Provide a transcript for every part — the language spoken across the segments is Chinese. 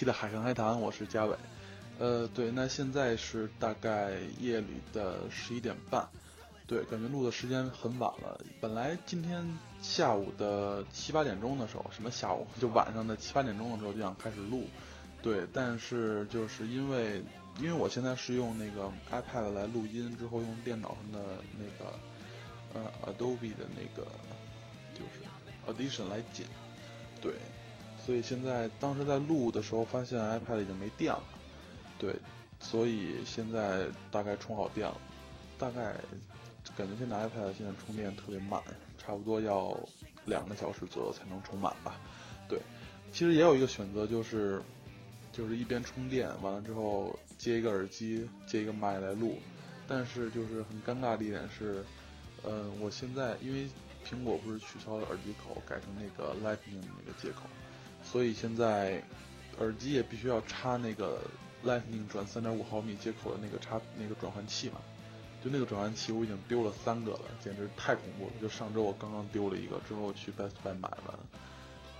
期的海上海谈，我是嘉伟。呃，对，那现在是大概夜里的十一点半，对，感觉录的时间很晚了。本来今天下午的七八点钟的时候，什么下午就晚上的七八点钟的时候就想开始录，对，但是就是因为因为我现在是用那个 iPad 来录音，之后用电脑上的那个呃 Adobe 的那个就是 Audition 来剪，对。所以现在当时在录的时候，发现 iPad 已经没电了，对，所以现在大概充好电了，大概感觉现在 iPad 现在充电特别慢，差不多要两个小时左右才能充满吧。对，其实也有一个选择，就是就是一边充电完了之后接一个耳机，接一个麦来录，但是就是很尴尬的一点是，嗯，我现在因为苹果不是取消了耳机口，改成那个 Lightning 那个接口。所以现在耳机也必须要插那个 Lightning 转三点五毫米接口的那个插那个转换器嘛？就那个转换器我已经丢了三个了，简直太恐怖了！就上周我刚刚丢了一个，之后去 Best Buy 买完，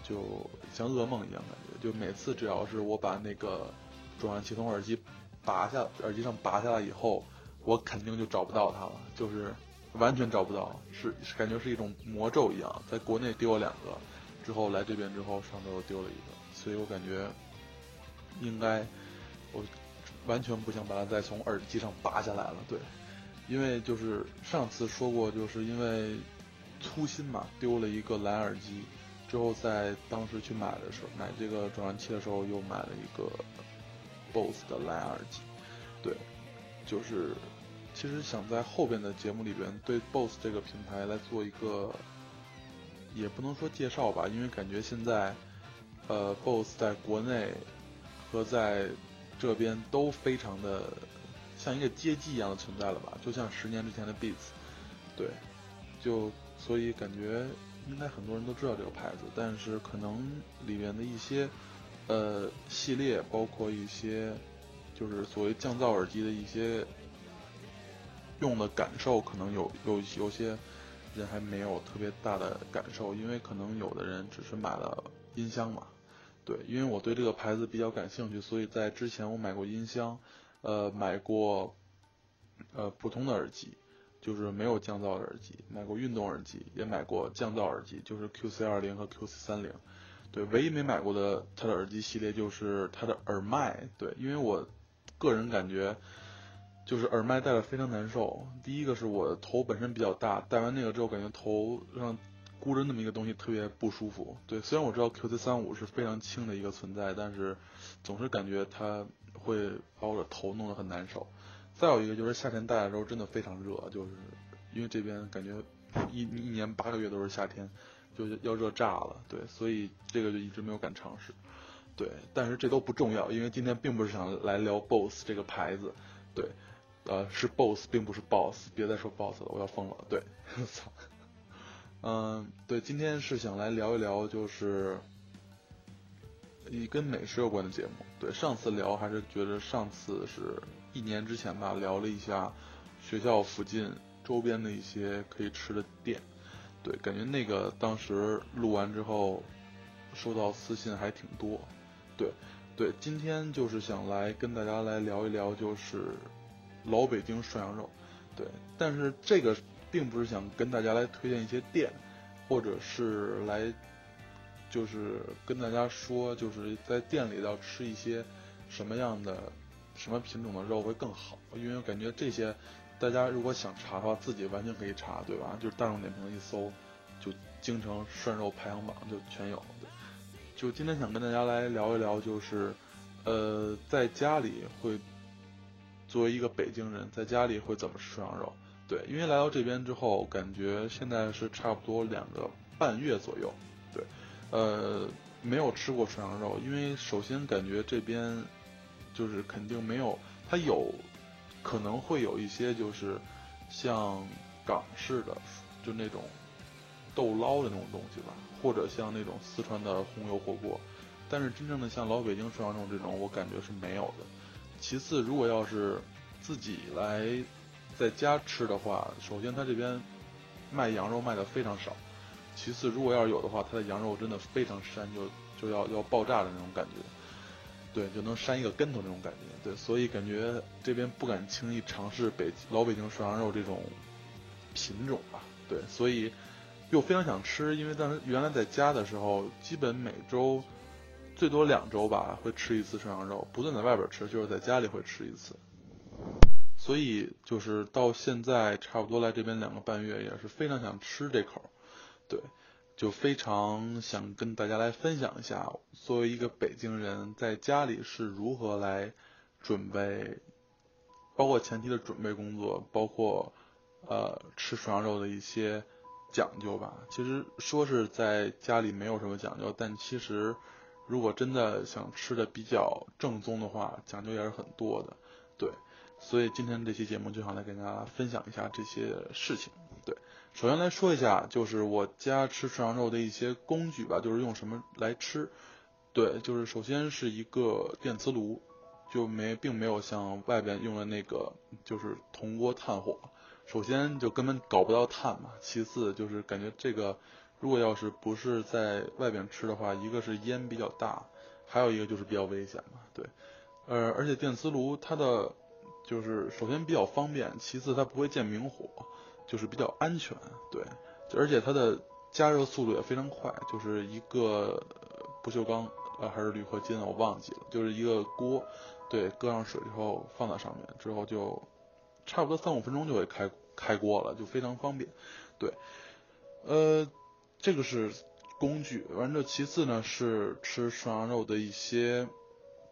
就像噩梦一样感觉。就每次只要是我把那个转换器从耳机拔下耳机上拔下来以后，我肯定就找不到它了，就是完全找不到，是感觉是一种魔咒一样。在国内丢了两个。之后来这边之后，上周又丢了一个，所以我感觉应该我完全不想把它再从耳机上拔下来了。对，因为就是上次说过，就是因为粗心嘛，丢了一个蓝耳机，之后在当时去买的时候，买这个转换器的时候，又买了一个 BOSS 的蓝耳机。对，就是其实想在后边的节目里边对 BOSS 这个品牌来做一个。也不能说介绍吧，因为感觉现在，呃，BOSS 在国内和在这边都非常的像一个街机一样的存在了吧，就像十年之前的 Beats，对，就所以感觉应该很多人都知道这个牌子，但是可能里面的一些呃系列，包括一些就是所谓降噪耳机的一些用的感受，可能有有有些。人还没有特别大的感受，因为可能有的人只是买了音箱嘛。对，因为我对这个牌子比较感兴趣，所以在之前我买过音箱，呃，买过呃普通的耳机，就是没有降噪的耳机，买过运动耳机，也买过降噪耳机，就是 QC 二零和 QC 三零。对，唯一没买过的它的耳机系列就是它的耳麦。对，因为我个人感觉。就是耳麦戴的非常难受。第一个是我头本身比较大，戴完那个之后感觉头上箍着那么一个东西特别不舒服。对，虽然我知道 QC 三五是非常轻的一个存在，但是总是感觉它会把我的头弄得很难受。再有一个就是夏天戴的时候真的非常热，就是因为这边感觉一一年八个月都是夏天，就要热炸了。对，所以这个就一直没有敢尝试。对，但是这都不重要，因为今天并不是想来聊 BOSS 这个牌子。对。呃，是 boss，并不是 boss，别再说 boss 了，我要疯了。对，我 操，嗯，对，今天是想来聊一聊，就是一跟美食有关的节目。对，上次聊还是觉得上次是一年之前吧，聊了一下学校附近周边的一些可以吃的店。对，感觉那个当时录完之后，收到私信还挺多。对，对，今天就是想来跟大家来聊一聊，就是。老北京涮羊肉，对，但是这个并不是想跟大家来推荐一些店，或者是来，就是跟大家说，就是在店里要吃一些什么样的、什么品种的肉会更好。因为我感觉这些，大家如果想查的话，自己完全可以查，对吧？就是大众点评一搜，就京城涮肉排行榜就全有。对，就今天想跟大家来聊一聊，就是呃，在家里会。作为一个北京人，在家里会怎么吃涮羊肉？对，因为来到这边之后，感觉现在是差不多两个半月左右。对，呃，没有吃过涮羊肉，因为首先感觉这边就是肯定没有，它有可能会有一些就是像港式的，就那种豆捞的那种东西吧，或者像那种四川的红油火锅，但是真正的像老北京涮羊肉这种，我感觉是没有的。其次，如果要是自己来在家吃的话，首先他这边卖羊肉卖的非常少。其次，如果要是有的话，他的羊肉真的非常膻，就就要要爆炸的那种感觉。对，就能扇一个跟头那种感觉。对，所以感觉这边不敢轻易尝试北老北京涮羊肉这种品种吧。对，所以又非常想吃，因为当时原来在家的时候，基本每周最多两周吧会吃一次涮羊肉，不算在外边吃，就是在家里会吃一次。所以就是到现在差不多来这边两个半月，也是非常想吃这口，对，就非常想跟大家来分享一下，作为一个北京人在家里是如何来准备，包括前期的准备工作，包括呃吃涮羊肉的一些讲究吧。其实说是在家里没有什么讲究，但其实如果真的想吃的比较正宗的话，讲究也是很多的，对。所以今天这期节目就想来跟大家分享一下这些事情。对，首先来说一下，就是我家吃涮羊肉的一些工具吧，就是用什么来吃。对，就是首先是一个电磁炉，就没并没有像外边用的那个就是铜锅炭火。首先就根本搞不到炭嘛，其次就是感觉这个如果要是不是在外边吃的话，一个是烟比较大，还有一个就是比较危险嘛。对，呃，而且电磁炉它的就是首先比较方便，其次它不会见明火，就是比较安全，对，而且它的加热速度也非常快，就是一个不锈钢呃还是铝合金我忘记了，就是一个锅，对，搁上水之后放在上面之后就差不多三五分钟就会开开锅了，就非常方便，对，呃，这个是工具，完了其次呢是吃涮羊肉的一些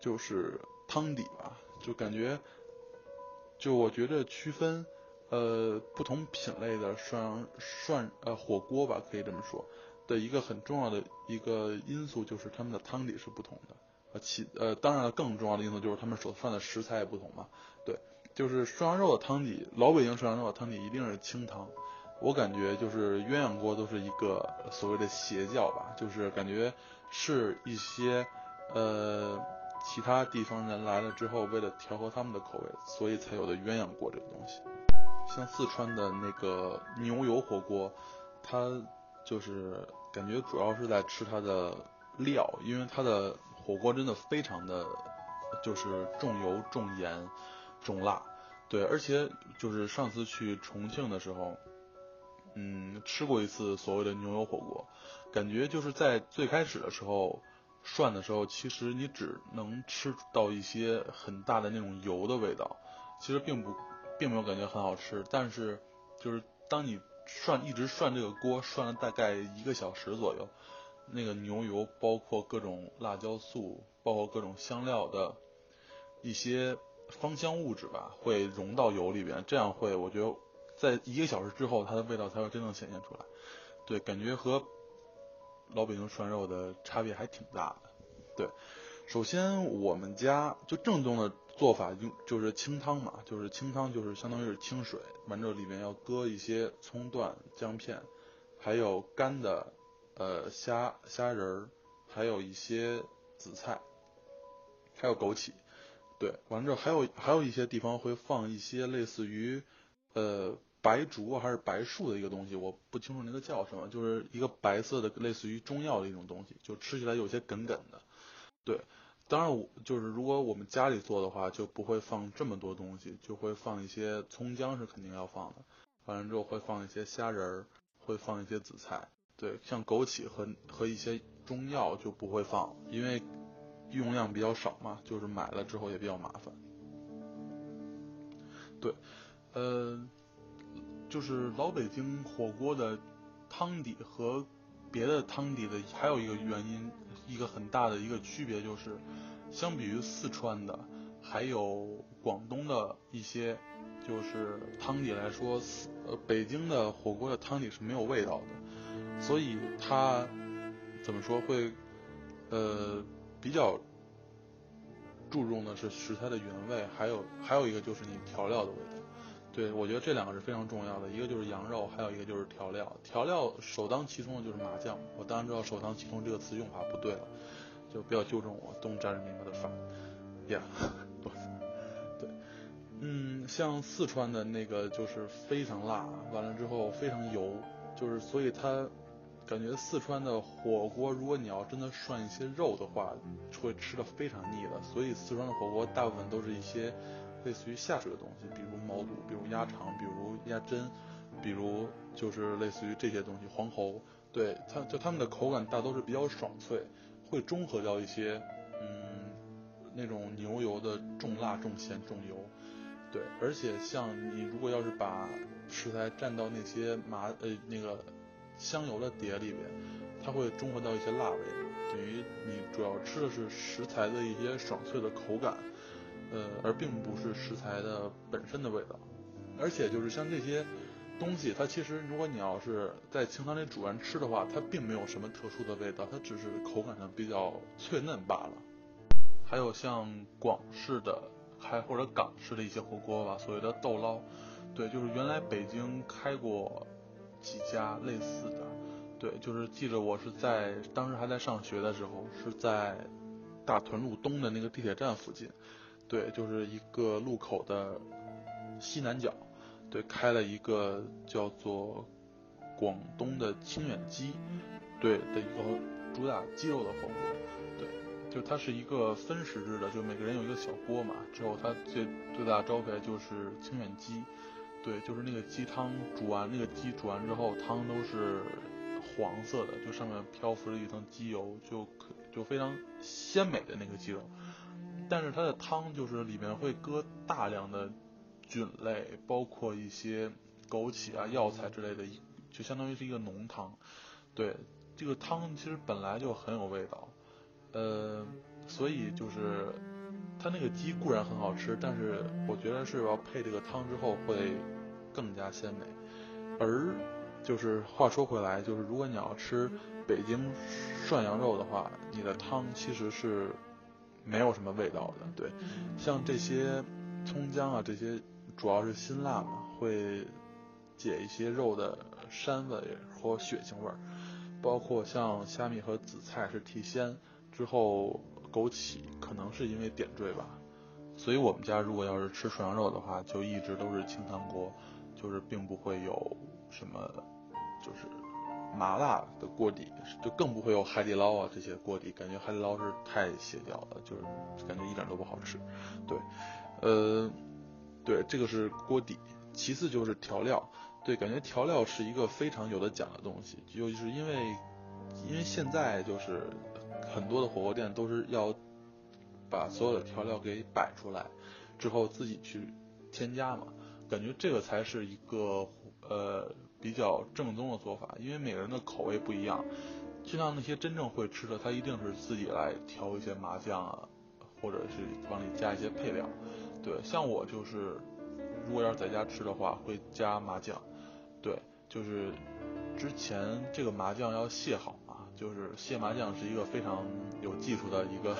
就是汤底吧，就感觉。就我觉得区分，呃，不同品类的涮涮呃火锅吧，可以这么说，的一个很重要的一个因素就是他们的汤底是不同的，呃其呃当然了更重要的因素就是他们所涮的食材也不同嘛，对，就是涮羊肉的汤底，老北京涮羊肉的汤底一定是清汤，我感觉就是鸳鸯锅都是一个所谓的邪教吧，就是感觉是一些呃。其他地方人来了之后，为了调和他们的口味，所以才有的鸳鸯锅这个东西。像四川的那个牛油火锅，它就是感觉主要是在吃它的料，因为它的火锅真的非常的，就是重油、重盐、重辣。对，而且就是上次去重庆的时候，嗯，吃过一次所谓的牛油火锅，感觉就是在最开始的时候。涮的时候，其实你只能吃到一些很大的那种油的味道，其实并不，并没有感觉很好吃。但是，就是当你涮一直涮这个锅，涮了大概一个小时左右，那个牛油包括各种辣椒素，包括各种香料的一些芳香物质吧，会融到油里边，这样会，我觉得在一个小时之后，它的味道才会真正显现出来。对，感觉和。老北京涮肉的差别还挺大的，对，首先我们家就正宗的做法就就是清汤嘛，就是清汤就是相当于是清水，完之后里面要搁一些葱段、姜片，还有干的呃虾虾仁儿，还有一些紫菜，还有枸杞，对，完之后还有还有一些地方会放一些类似于呃。白术还是白术的一个东西，我不清楚那个叫什么，就是一个白色的类似于中药的一种东西，就吃起来有些梗梗的。对，当然我就是如果我们家里做的话，就不会放这么多东西，就会放一些葱姜是肯定要放的，完了之后会放一些虾仁儿，会放一些紫菜。对，像枸杞和和一些中药就不会放，因为用量比较少嘛，就是买了之后也比较麻烦。对，呃。就是老北京火锅的汤底和别的汤底的还有一个原因，一个很大的一个区别就是，相比于四川的，还有广东的一些就是汤底来说，呃，北京的火锅的汤底是没有味道的，所以它怎么说会呃比较注重的是食材的原味，还有还有一个就是你调料的味道。对，我觉得这两个是非常重要的，一个就是羊肉，还有一个就是调料。调料首当其冲的就是麻酱。我当然知道“首当其冲”这个词用法不对了，就不要纠正我。Don't judge me, motherfucker. Yeah，对，嗯，像四川的那个就是非常辣，完了之后非常油，就是所以它感觉四川的火锅，如果你要真的涮一些肉的话，会吃的非常腻的。所以四川的火锅大部分都是一些类似于下水的东西，比如毛肚，比如鸭肠，比如鸭胗，比如就是类似于这些东西，黄喉。对它，就它们的口感大都是比较爽脆，会中和掉一些，嗯，那种牛油的重辣、重咸、重油。对，而且像你如果要是把食材蘸到那些麻呃那个香油的碟里边，它会中和到一些辣味，等于你主要吃的是食材的一些爽脆的口感，呃，而并不是食材的本身的味道。而且就是像这些东西，它其实如果你要是在清汤里煮完吃的话，它并没有什么特殊的味道，它只是口感上比较脆嫩罢了。还有像广式的。还或者港式的一些火锅吧，所谓的豆捞，对，就是原来北京开过几家类似的，对，就是记着我是在当时还在上学的时候，是在大屯路东的那个地铁站附近，对，就是一个路口的西南角，对，开了一个叫做广东的清远鸡，对的一个主打鸡肉的火锅。对就它是一个分食制的，就每个人有一个小锅嘛。之后它最最大的招牌就是清远鸡，对，就是那个鸡汤煮完，那个鸡煮完之后汤都是黄色的，就上面漂浮着一层鸡油，就可就非常鲜美的那个鸡肉。但是它的汤就是里面会搁大量的菌类，包括一些枸杞啊、药材之类的，就相当于是一个浓汤。对，这个汤其实本来就很有味道。呃，所以就是它那个鸡固然很好吃，但是我觉得是要配这个汤之后会更加鲜美。而就是话说回来，就是如果你要吃北京涮羊肉的话，你的汤其实是没有什么味道的。对，像这些葱姜啊，这些主要是辛辣嘛，会解一些肉的膻味或血腥味儿。包括像虾米和紫菜是提鲜。之后枸杞可能是因为点缀吧，所以我们家如果要是吃涮羊肉的话，就一直都是清汤锅，就是并不会有什么就是麻辣的锅底，就更不会有海底捞啊这些锅底，感觉海底捞是太邪教了，就是感觉一点都不好吃。对，呃，对，这个是锅底，其次就是调料，对，感觉调料是一个非常有的讲的东西，就是因为因为现在就是。很多的火锅店都是要把所有的调料给摆出来，之后自己去添加嘛，感觉这个才是一个呃比较正宗的做法，因为每个人的口味不一样。就像那些真正会吃的，他一定是自己来调一些麻酱啊，或者是往里加一些配料。对，像我就是，如果要是在家吃的话，会加麻酱。对，就是之前这个麻酱要卸好啊。就是卸麻酱是一个非常有技术的一个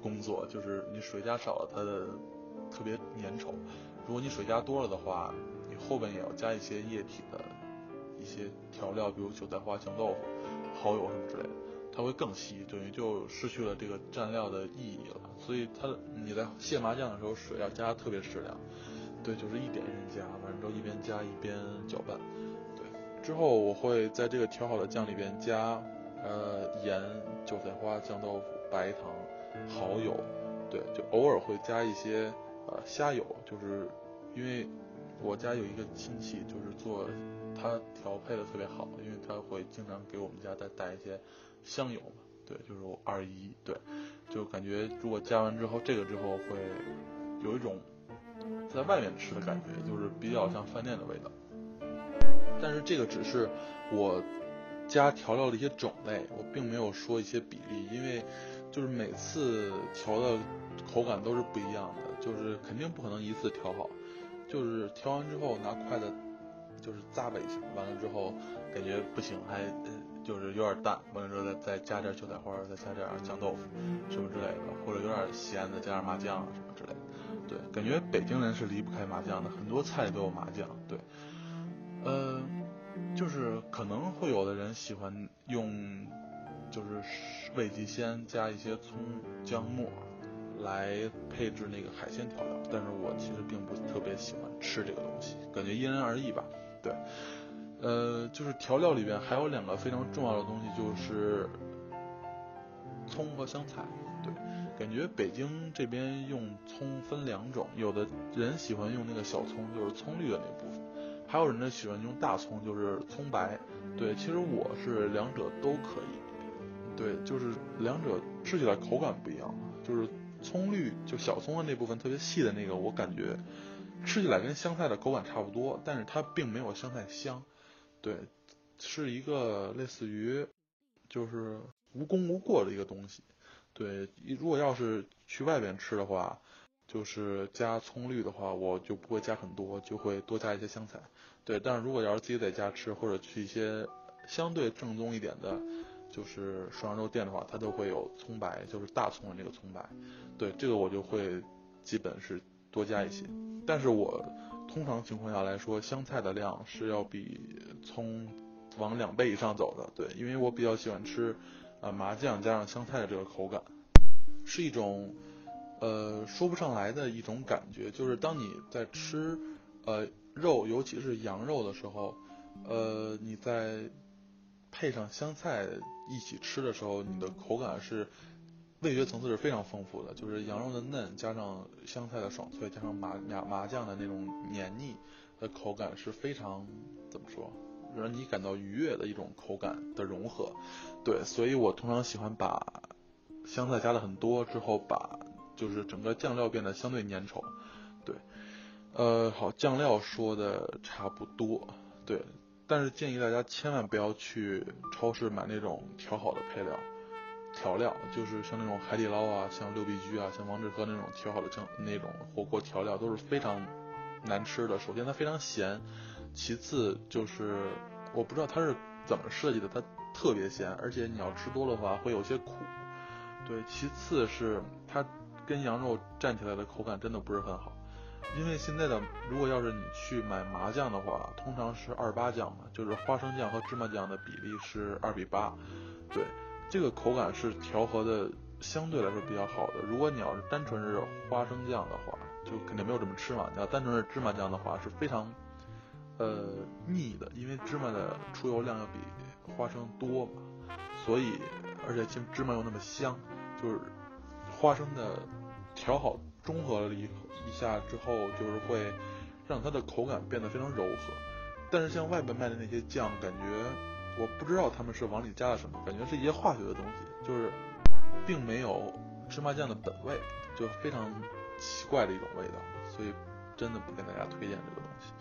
工作，就是你水加少了，它的特别粘稠；如果你水加多了的话，你后边也要加一些液体的一些调料，比如韭菜花、酱豆腐、蚝油什么之类的，它会更稀，等于就失去了这个蘸料的意义了。所以它你在卸麻酱的时候，水要加特别适量，对，就是一点一点加，完之后一边加一边搅拌。对，之后我会在这个调好的酱里边加。呃，盐、韭菜花、酱豆腐、白糖、蚝油，对，就偶尔会加一些呃虾油，就是因为我家有一个亲戚，就是做他调配的特别好，因为他会经常给我们家再带一些香油嘛，对，就是我二姨，对，就感觉如果加完之后，这个之后会有一种在外面吃的感觉，就是比较像饭店的味道，但是这个只是我。加调料的一些种类，我并没有说一些比例，因为就是每次调的口感都是不一样的，就是肯定不可能一次调好，就是调完之后拿筷子就是咂吧一下，完了之后感觉不行，还就是有点淡，完了之后再再加点韭菜花，再加点酱豆腐什么之类的，或者有点咸的加点麻酱什么之类的，对，感觉北京人是离不开麻酱的，很多菜都有麻酱，对，嗯。就是可能会有的人喜欢用，就是味极鲜加一些葱姜末来配置那个海鲜调料，但是我其实并不特别喜欢吃这个东西，感觉因人而异吧。对，呃，就是调料里边还有两个非常重要的东西，就是葱和香菜。对，感觉北京这边用葱分两种，有的人喜欢用那个小葱，就是葱绿的那部分；还有人呢喜欢用大葱，就是葱白。对，其实我是两者都可以。对，就是两者吃起来口感不一样。就是葱绿，就小葱的那部分特别细的那个，我感觉吃起来跟香菜的口感差不多，但是它并没有香菜香。对，是一个类似于就是无功无过的一个东西。对，如果要是去外边吃的话，就是加葱绿的话，我就不会加很多，就会多加一些香菜。对，但是如果要是自己在家吃，或者去一些相对正宗一点的，就是涮羊肉店的话，它都会有葱白，就是大葱的那个葱白。对，这个我就会基本是多加一些。但是我通常情况下来说，香菜的量是要比葱往两倍以上走的。对，因为我比较喜欢吃。啊，麻酱加上香菜的这个口感，是一种呃说不上来的一种感觉。就是当你在吃呃肉，尤其是羊肉的时候，呃，你在配上香菜一起吃的时候，你的口感是味觉层次是非常丰富的。就是羊肉的嫩，加上香菜的爽脆，加上麻麻麻酱的那种黏腻的口感，是非常怎么说？让你感到愉悦的一种口感的融合，对，所以我通常喜欢把香菜加的很多之后，把就是整个酱料变得相对粘稠，对，呃，好，酱料说的差不多，对，但是建议大家千万不要去超市买那种调好的配料调料，就是像那种海底捞啊，像六必居啊，像王致和那种调好的酱那种火锅调料都是非常难吃的。首先它非常咸。其次就是我不知道它是怎么设计的，它特别咸，而且你要吃多的话会有些苦。对，其次是它跟羊肉蘸起来的口感真的不是很好，因为现在的如果要是你去买麻酱的话，通常是二八酱嘛，就是花生酱和芝麻酱的比例是二比八。对，这个口感是调和的相对来说比较好的。如果你要是单纯是花生酱的话，就肯定没有这么吃嘛。你要单纯是芝麻酱的话，是非常。呃，腻的，因为芝麻的出油量要比花生多嘛，所以而且其实芝麻又那么香，就是花生的调好中和了一一下之后，就是会让它的口感变得非常柔和。但是像外边卖的那些酱，感觉我不知道他们是往里加了什么，感觉是一些化学的东西，就是并没有芝麻酱的本味，就非常奇怪的一种味道，所以真的不跟大家推荐这个东西。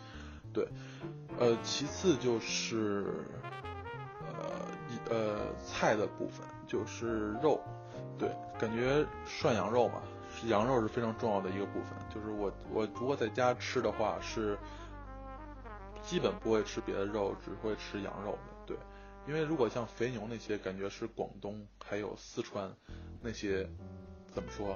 对，呃，其次就是呃一呃菜的部分，就是肉，对，感觉涮羊肉嘛，是羊肉是非常重要的一个部分。就是我我如果在家吃的话，是基本不会吃别的肉，只会吃羊肉的。对，因为如果像肥牛那些，感觉是广东还有四川那些怎么说？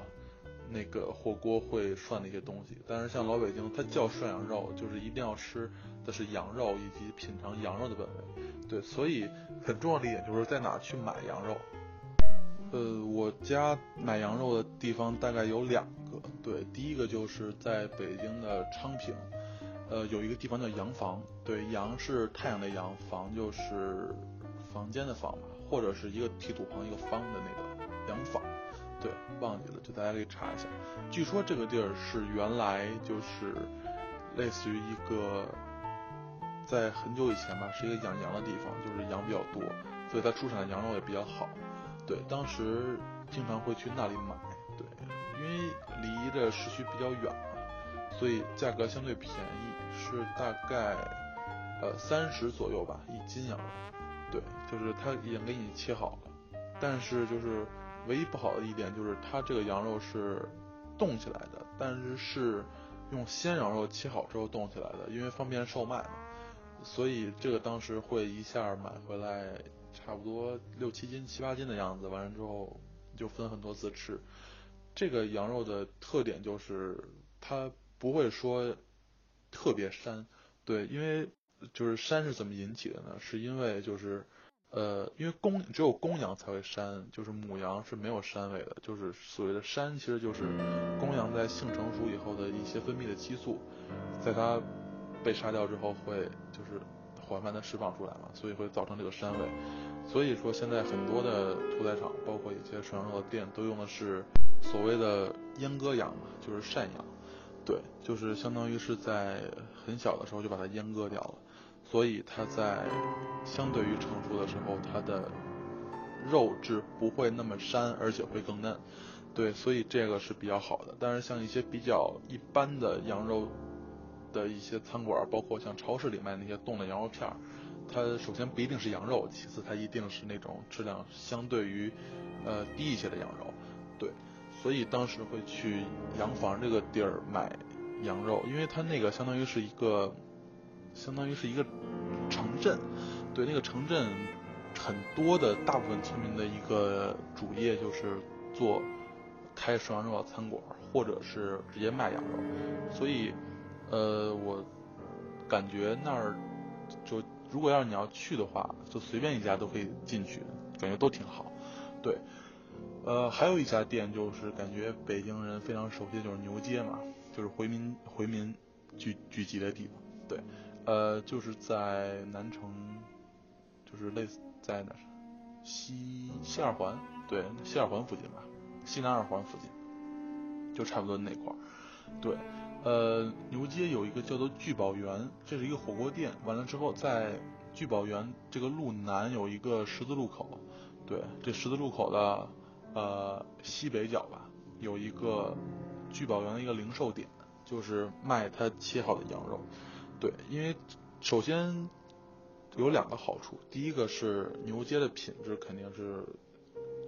那个火锅会涮那些东西，但是像老北京，它叫涮羊肉，就是一定要吃的是羊肉以及品尝羊肉的本味。对，所以很重要的一点就是在哪去买羊肉。呃，我家买羊肉的地方大概有两个，对，第一个就是在北京的昌平，呃，有一个地方叫羊房，对，羊是太阳的阳，房就是房间的房嘛，或者是一个提土旁一个方的那个羊坊。对，忘记了，就大家可以查一下。据说这个地儿是原来就是类似于一个，在很久以前吧，是一个养羊的地方，就是羊比较多，所以它出产的羊肉也比较好。对，当时经常会去那里买。对，因为离着市区比较远嘛，所以价格相对便宜，是大概呃三十左右吧一斤羊肉。对，就是它已经给你切好了，但是就是。唯一不好的一点就是它这个羊肉是冻起来的，但是是用鲜羊肉切好之后冻起来的，因为方便售卖嘛，所以这个当时会一下买回来差不多六七斤、七八斤的样子，完了之后就分很多次吃。这个羊肉的特点就是它不会说特别膻，对，因为就是膻是怎么引起的呢？是因为就是。呃，因为公只有公羊才会膻，就是母羊是没有膻味的。就是所谓的膻，其实就是公羊在性成熟以后的一些分泌的激素，在它被杀掉之后会就是缓慢的释放出来嘛，所以会造成这个膻味。所以说现在很多的屠宰场，包括一些涮羊肉的店，都用的是所谓的阉割羊嘛，就是赡养。对，就是相当于是在很小的时候就把它阉割掉了，所以它在相对于成熟的时候，它的肉质不会那么膻，而且会更嫩。对，所以这个是比较好的。但是像一些比较一般的羊肉的一些餐馆，包括像超市里卖那些冻的羊肉片儿，它首先不一定是羊肉，其次它一定是那种质量相对于呃低一些的羊肉。对，所以当时会去洋房这个地儿买羊肉，因为它那个相当于是一个相当于是一个城镇，对，那个城镇很多的大部分村民的一个主业就是做。开涮羊肉的餐馆，或者是直接卖羊肉，所以，呃，我感觉那儿就如果要是你要去的话，就随便一家都可以进去，感觉都挺好。对，呃，还有一家店就是感觉北京人非常熟悉的就是牛街嘛，就是回民回民聚聚集的地方。对，呃，就是在南城，就是类似在哪西西二环，对，西二环附近吧。西南二环附近，就差不多那块儿。对，呃，牛街有一个叫做聚宝园，这是一个火锅店。完了之后，在聚宝园这个路南有一个十字路口，对，这十字路口的呃西北角吧，有一个聚宝源的一个零售点，就是卖他切好的羊肉。对，因为首先有两个好处，第一个是牛街的品质肯定是。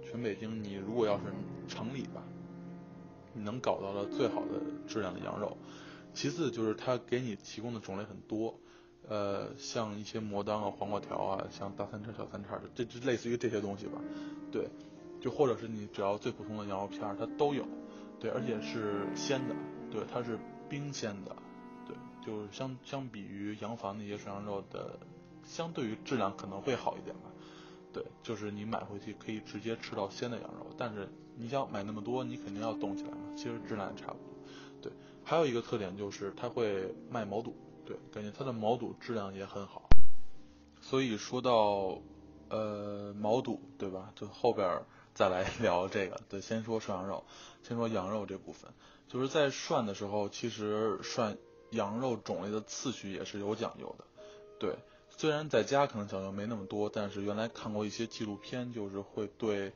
全北京，你如果要是城里吧，你能搞到了最好的质量的羊肉。其次就是它给你提供的种类很多，呃，像一些魔当啊、黄瓜条啊，像大三叉、小三叉的，这这类似于这些东西吧。对，就或者是你只要最普通的羊肉片儿，它都有。对，而且是鲜的，对，它是冰鲜的。对，就是相相比于洋房那些涮羊肉的，相对于质量可能会好一点吧。对，就是你买回去可以直接吃到鲜的羊肉，但是你想买那么多，你肯定要冻起来嘛。其实质量也差不多。对，还有一个特点就是它会卖毛肚，对，感觉它的毛肚质量也很好。所以说到呃毛肚，对吧？就后边再来聊这个。对，先说涮羊肉，先说羊肉这部分，就是在涮的时候，其实涮羊肉种类的次序也是有讲究的，对。虽然在家可能讲究没那么多，但是原来看过一些纪录片，就是会对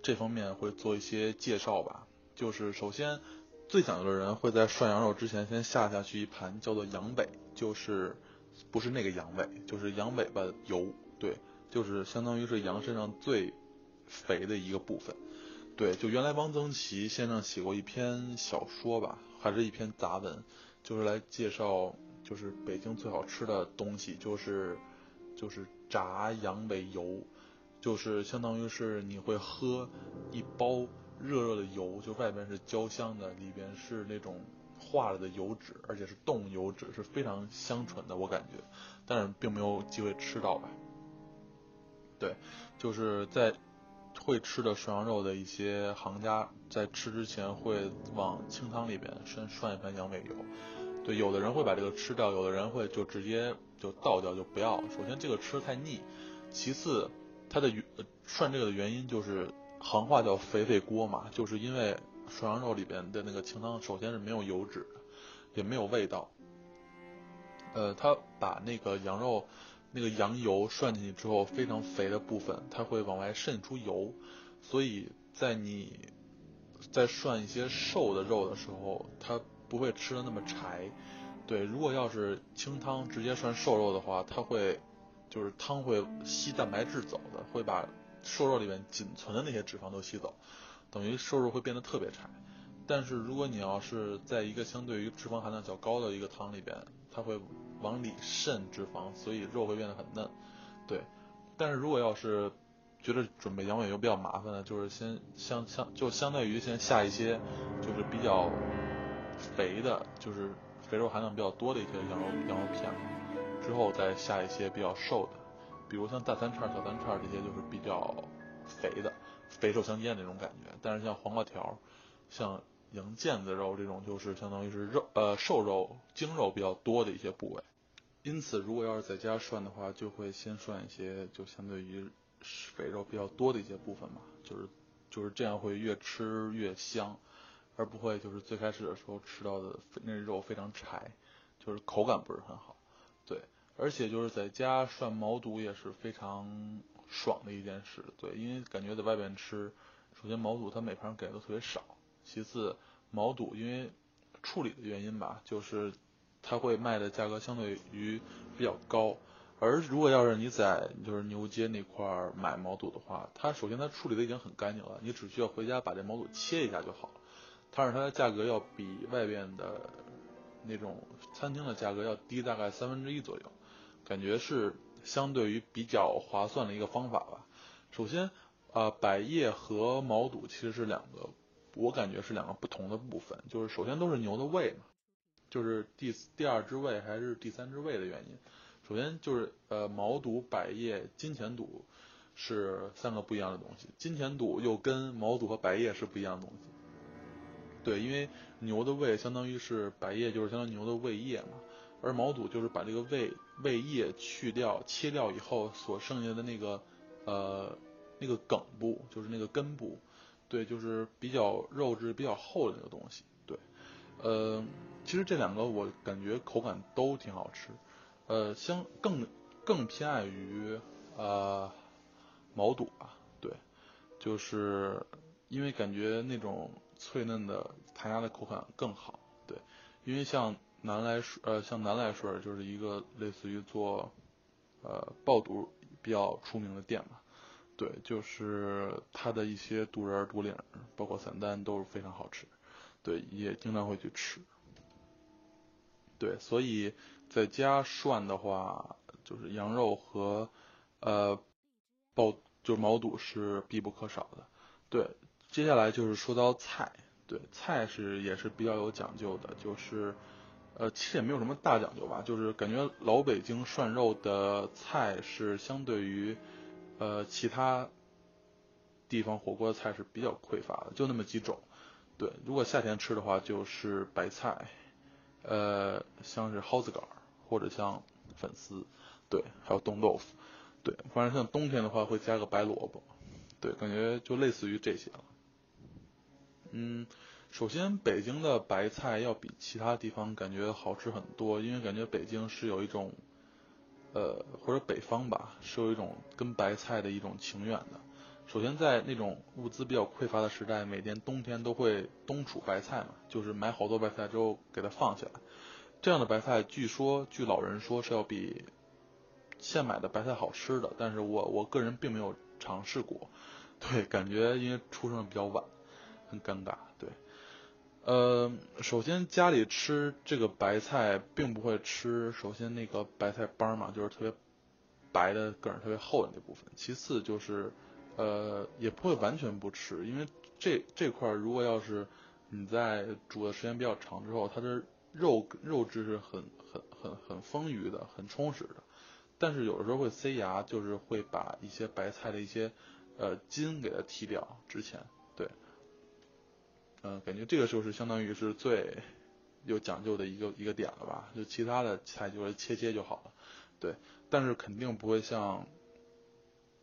这方面会做一些介绍吧。就是首先最讲究的人会在涮羊肉之前先下下去一盘叫做羊尾，就是不是那个羊尾，就是羊尾巴油，对，就是相当于是羊身上最肥的一个部分。对，就原来汪曾祺先生写过一篇小说吧，还是一篇杂文，就是来介绍。就是北京最好吃的东西，就是就是炸羊尾油，就是相当于是你会喝一包热热的油，就外边是焦香的，里边是那种化了的油脂，而且是冻油脂，是非常香醇的，我感觉，但是并没有机会吃到吧。对，就是在会吃的涮羊肉的一些行家，在吃之前会往清汤里边先涮一盘羊尾油。对，有的人会把这个吃掉，有的人会就直接就倒掉，就不要。首先这个吃太腻，其次它的涮这个的原因就是行话叫肥肥锅嘛，就是因为涮羊肉里边的那个清汤首先是没有油脂，也没有味道。呃，它把那个羊肉那个羊油涮进去之后，非常肥的部分它会往外渗出油，所以在你在涮一些瘦的肉的时候，它。不会吃的那么柴，对。如果要是清汤直接涮瘦肉的话，它会就是汤会吸蛋白质走的，会把瘦肉里面仅存的那些脂肪都吸走，等于瘦肉会变得特别柴。但是如果你要是在一个相对于脂肪含量较高的一个汤里边，它会往里渗脂肪，所以肉会变得很嫩，对。但是如果要是觉得准备羊尾油比较麻烦的，就是先相相就相当于先下一些就是比较。肥的，就是肥肉含量比较多的一些羊肉羊肉片，之后再下一些比较瘦的，比如像大三叉、小三叉这些就是比较肥的，肥瘦相间那种感觉。但是像黄瓜条、像羊腱子肉这种，就是相当于是肉呃瘦肉、精肉比较多的一些部位。因此，如果要是在家涮的话，就会先涮一些就相对于肥肉比较多的一些部分嘛，就是就是这样会越吃越香，而不会就是最开始的时候吃到的那肉非常柴，就是口感不是很好。对，而且就是在家涮毛肚也是非常爽的一件事。对，因为感觉在外边吃，首先毛肚它每盘给的都特别少，其次毛肚因为处理的原因吧，就是。它会卖的价格相对于比较高，而如果要是你在就是牛街那块儿买毛肚的话，它首先它处理的已经很干净了，你只需要回家把这毛肚切一下就好了。但是它的价格要比外边的那种餐厅的价格要低大概三分之一左右，感觉是相对于比较划算的一个方法吧。首先，啊，百叶和毛肚其实是两个，我感觉是两个不同的部分，就是首先都是牛的胃嘛。就是第第二只胃还是第三只胃的原因，首先就是呃毛肚、百叶、金钱肚是三个不一样的东西，金钱肚又跟毛肚和百叶是不一样的东西。对，因为牛的胃相当于是百叶，就是相当于牛的胃液嘛，而毛肚就是把这个胃胃液去掉、切掉以后所剩下的那个呃那个梗部，就是那个根部，对，就是比较肉质比较厚的那个东西，对，呃。其实这两个我感觉口感都挺好吃，呃，相更更偏爱于呃毛肚吧，对，就是因为感觉那种脆嫩的弹牙的口感更好，对，因为像南来顺呃像南来顺就是一个类似于做呃爆肚比较出名的店嘛，对，就是它的一些肚仁、肚领，包括散丹都是非常好吃，对，也经常会去吃。对，所以在家涮的话，就是羊肉和呃爆就是毛肚是必不可少的。对，接下来就是说到菜，对，菜是也是比较有讲究的，就是呃其实也没有什么大讲究吧，就是感觉老北京涮肉的菜是相对于呃其他地方火锅的菜是比较匮乏的，就那么几种。对，如果夏天吃的话，就是白菜。呃，像是蒿子杆儿，或者像粉丝，对，还有冻豆腐，对，反正像冬天的话会加个白萝卜，对，感觉就类似于这些了。嗯，首先北京的白菜要比其他地方感觉好吃很多，因为感觉北京是有一种，呃，或者北方吧，是有一种跟白菜的一种情缘的。首先，在那种物资比较匮乏的时代，每年冬天都会冬储白菜嘛，就是买好多白菜之后给它放起来。这样的白菜，据说据老人说是要比现买的白菜好吃的，但是我我个人并没有尝试过。对，感觉因为出生的比较晚，很尴尬。对，呃，首先家里吃这个白菜，并不会吃首先那个白菜帮嘛，就是特别白的梗儿特别厚的那部分。其次就是。呃，也不会完全不吃，因为这这块如果要是你在煮的时间比较长之后，它的肉肉质是很很很很丰腴的，很充实的。但是有的时候会塞牙，就是会把一些白菜的一些呃筋给它剔掉。之前对，嗯，感觉这个就是相当于是最有讲究的一个一个点了吧？就其他的菜就是切切就好了，对。但是肯定不会像。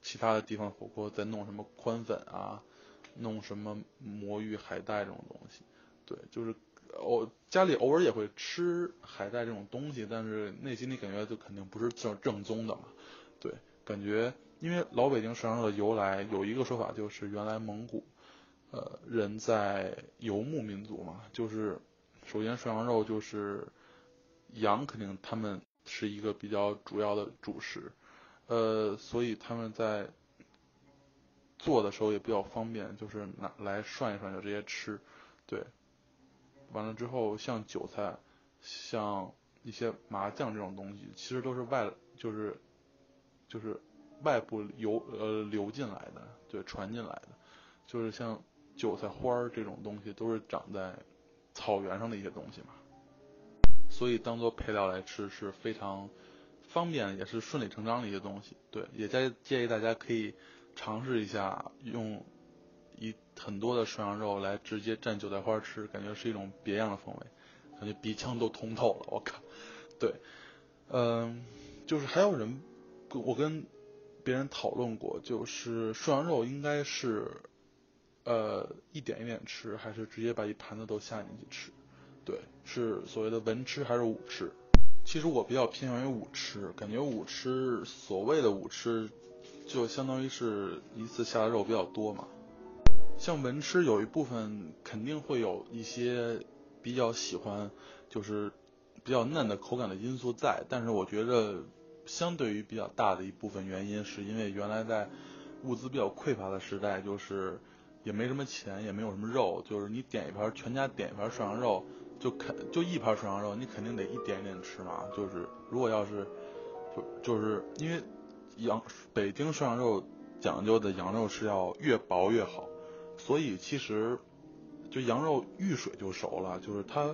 其他的地方火锅在弄什么宽粉啊，弄什么魔芋海带这种东西，对，就是我家里偶尔也会吃海带这种东西，但是内心里感觉就肯定不是正正宗的嘛，对，感觉因为老北京涮羊肉的由来有一个说法就是原来蒙古，呃人在游牧民族嘛，就是首先涮羊肉就是羊肯定他们是一个比较主要的主食。呃，所以他们在做的时候也比较方便，就是拿来涮一涮就直接吃，对。完了之后，像韭菜，像一些麻酱这种东西，其实都是外，就是就是外部流呃流进来的，对，传进来的，就是像韭菜花儿这种东西，都是长在草原上的一些东西嘛，所以当做配料来吃是非常。方便也是顺理成章的一些东西，对，也建建议大家可以尝试一下用一很多的涮羊肉来直接蘸韭菜花吃，感觉是一种别样的风味，感觉鼻腔都通透了，我靠，对，嗯，就是还有人，我跟别人讨论过，就是涮羊肉应该是，呃，一点一点吃，还是直接把一盘子都下进去吃？对，是所谓的文吃还是武吃？其实我比较偏向于武吃，感觉武吃所谓的武吃，就相当于是一次下的肉比较多嘛。像文吃有一部分肯定会有一些比较喜欢，就是比较嫩的口感的因素在，但是我觉得相对于比较大的一部分原因，是因为原来在物资比较匮乏的时代，就是也没什么钱，也没有什么肉，就是你点一盘全家点一盘涮羊肉。就肯就一盘涮羊肉，你肯定得一点一点吃嘛。就是如果要是就就是因为羊北京涮羊肉讲究的羊肉是要越薄越好，所以其实就羊肉遇水就熟了，就是它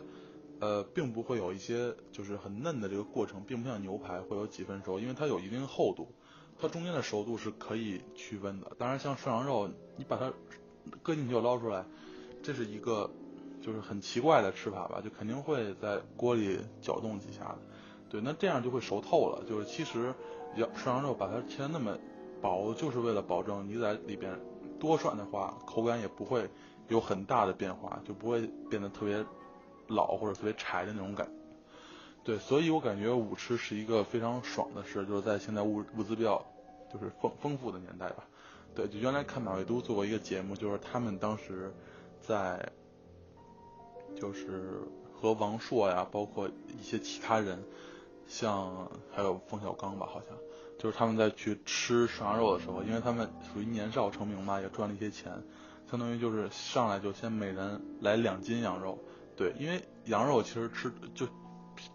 呃并不会有一些就是很嫩的这个过程，并不像牛排会有几分熟，因为它有一定厚度，它中间的熟度是可以区分的。当然像涮羊肉，你把它搁进去就捞出来，这是一个。就是很奇怪的吃法吧，就肯定会在锅里搅动几下的，对，那这样就会熟透了。就是其实羊涮羊肉把它切的那么薄，就是为了保证你在里边多涮的话，口感也不会有很大的变化，就不会变得特别老或者特别柴的那种感。对，所以我感觉武吃是一个非常爽的事，就是在现在物物资比较就是丰丰富的年代吧。对，就原来看马未都做过一个节目，就是他们当时在。就是和王朔呀，包括一些其他人，像还有冯小刚吧，好像就是他们在去吃涮羊肉的时候，因为他们属于年少成名嘛，也赚了一些钱，相当于就是上来就先每人来两斤羊肉，对，因为羊肉其实吃就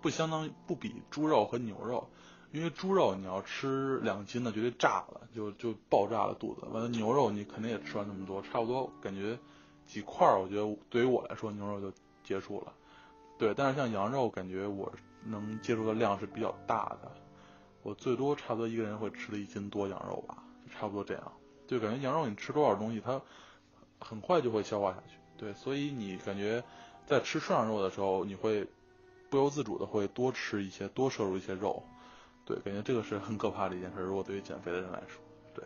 不相当于不比猪肉和牛肉，因为猪肉你要吃两斤的绝对炸了，就就爆炸了肚子，完了牛肉你肯定也吃完那么多，差不多感觉几块儿，我觉得对于我来说牛肉就。结束了，对，但是像羊肉，感觉我能接触的量是比较大的，我最多差不多一个人会吃了一斤多羊肉吧，差不多这样。就感觉羊肉你吃多少东西，它很快就会消化下去。对，所以你感觉在吃涮羊肉的时候，你会不由自主的会多吃一些，多摄入一些肉。对，感觉这个是很可怕的一件事，如果对于减肥的人来说。对，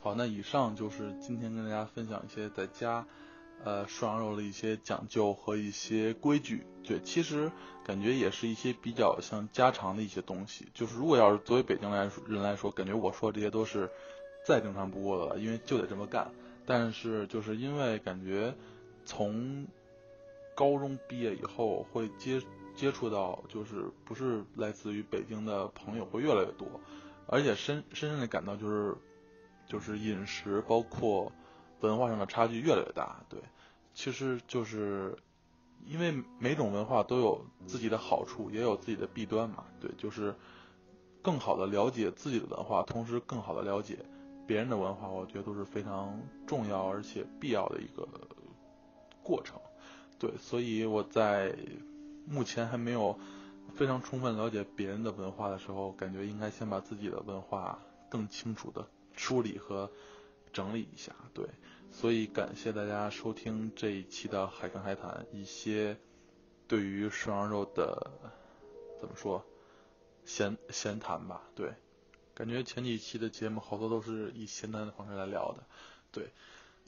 好，那以上就是今天跟大家分享一些在家。呃，涮羊肉的一些讲究和一些规矩，对，其实感觉也是一些比较像家常的一些东西。就是如果要是作为北京来人来说，感觉我说这些都是再正常不过的了，因为就得这么干。但是就是因为感觉从高中毕业以后，会接接触到，就是不是来自于北京的朋友会越来越多，而且深深深的感到就是就是饮食包括。文化上的差距越来越大，对，其实就是因为每种文化都有自己的好处，也有自己的弊端嘛，对，就是更好的了解自己的文化，同时更好的了解别人的文化，我觉得都是非常重要而且必要的一个过程，对，所以我在目前还没有非常充分了解别人的文化的时候，感觉应该先把自己的文化更清楚的梳理和。整理一下，对，所以感谢大家收听这一期的海看海谈，一些对于涮羊肉的怎么说闲闲谈吧，对，感觉前几期的节目好多都是以闲谈的方式来聊的，对，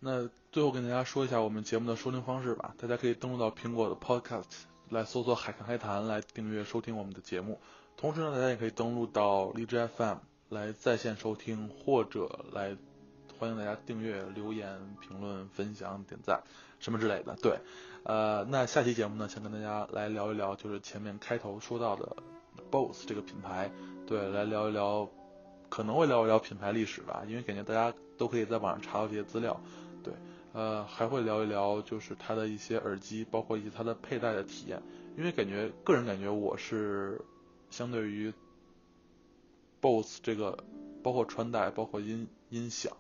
那最后跟大家说一下我们节目的收听方式吧，大家可以登录到苹果的 Podcast 来搜索海看海谈来订阅收听我们的节目，同时呢，大家也可以登录到荔枝 FM 来在线收听或者来。欢迎大家订阅、留言、评论、分享、点赞，什么之类的。对，呃，那下期节目呢，想跟大家来聊一聊，就是前面开头说到的 BOSS 这个品牌，对，来聊一聊，可能会聊一聊品牌历史吧，因为感觉大家都可以在网上查到这些资料。呃，还会聊一聊，就是它的一些耳机，包括一些它的佩戴的体验，因为感觉个人感觉我是相对于 BOSS 这个，包括穿戴，包括音音响。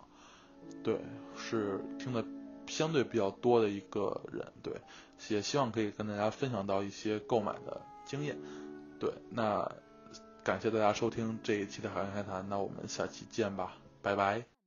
对，是听的相对比较多的一个人，对，也希望可以跟大家分享到一些购买的经验，对，那感谢大家收听这一期的海洋开谈，那我们下期见吧，拜拜。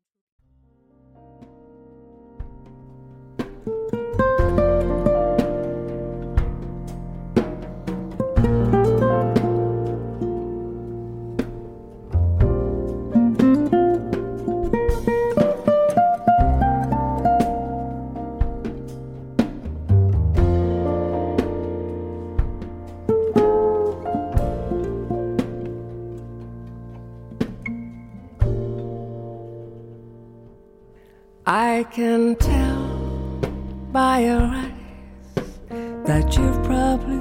Can tell by your eyes that you've probably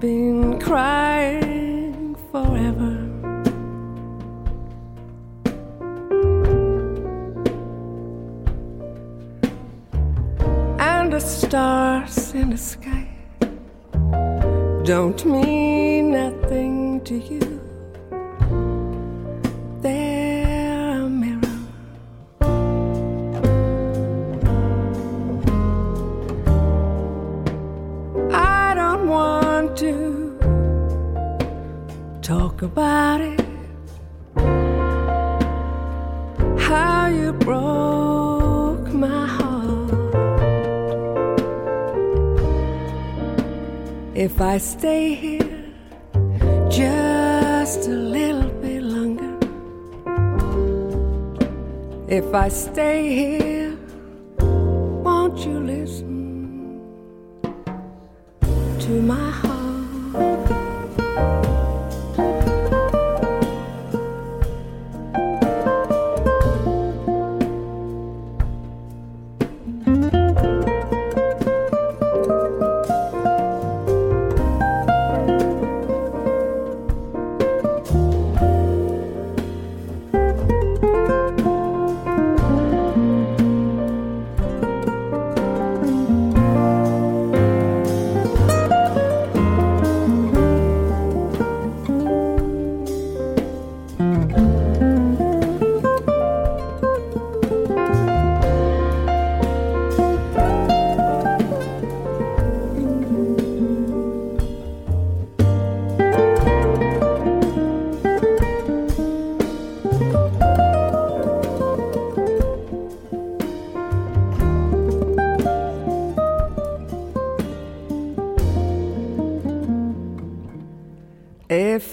been crying forever. And the stars in the sky don't mean nothing to you. Talk about it. How you broke my heart. If I stay here just a little bit longer, if I stay here, won't you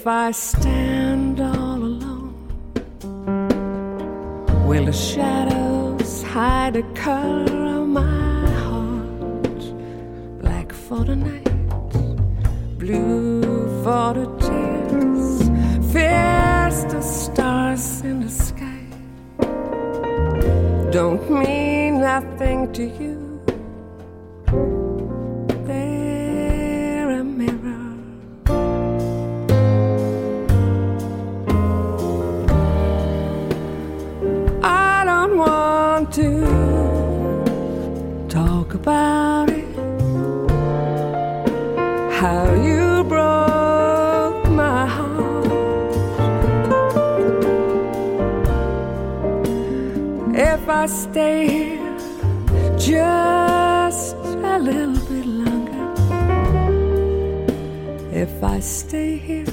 faz. I stay here just a little bit longer, if I stay here,